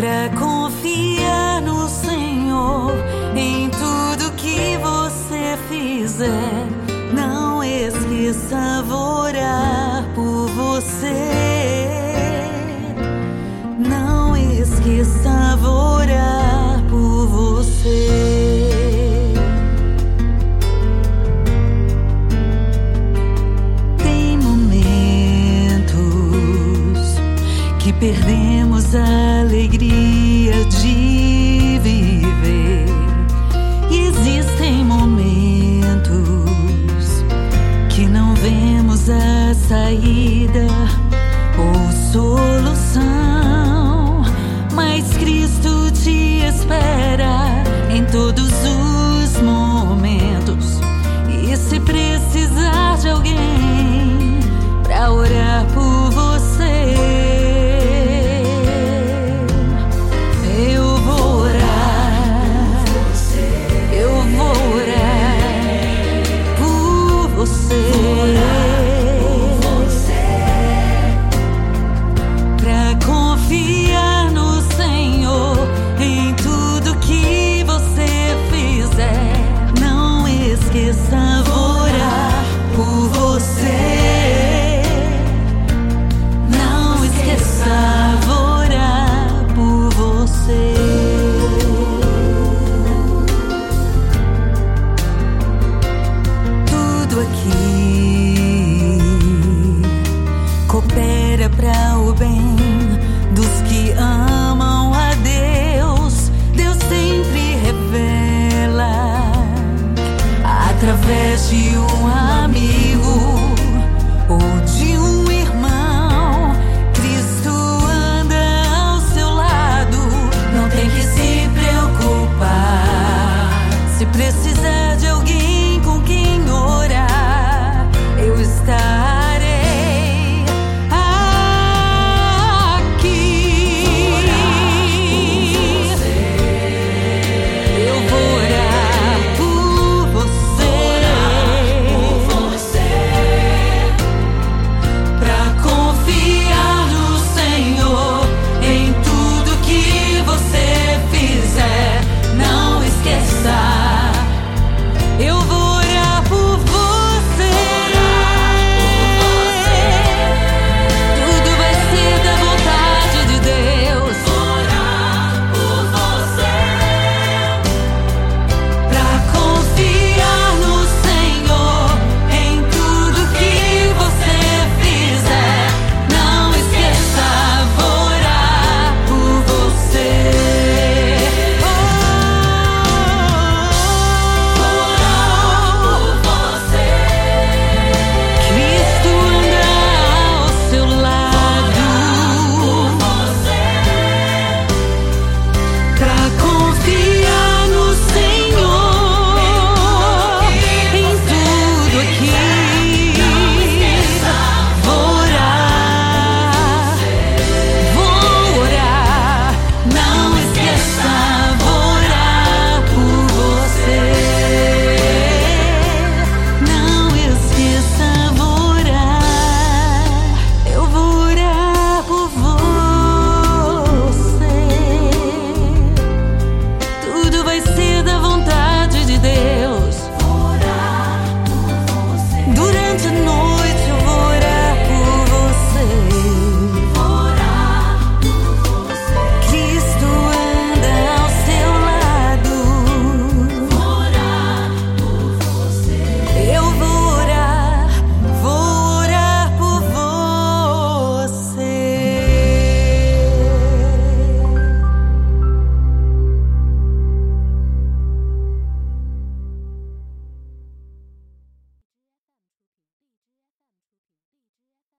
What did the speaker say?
Pra confiar no Senhor em tudo que você fizer. Não esqueça, vou que perdemos a alegria de viver. Existem momentos que não vemos a saída ou solução, mas Cristo te espera em todos os momentos e se presente. para o bem dos que amam a Deus. Deus sempre revela através de um amigo.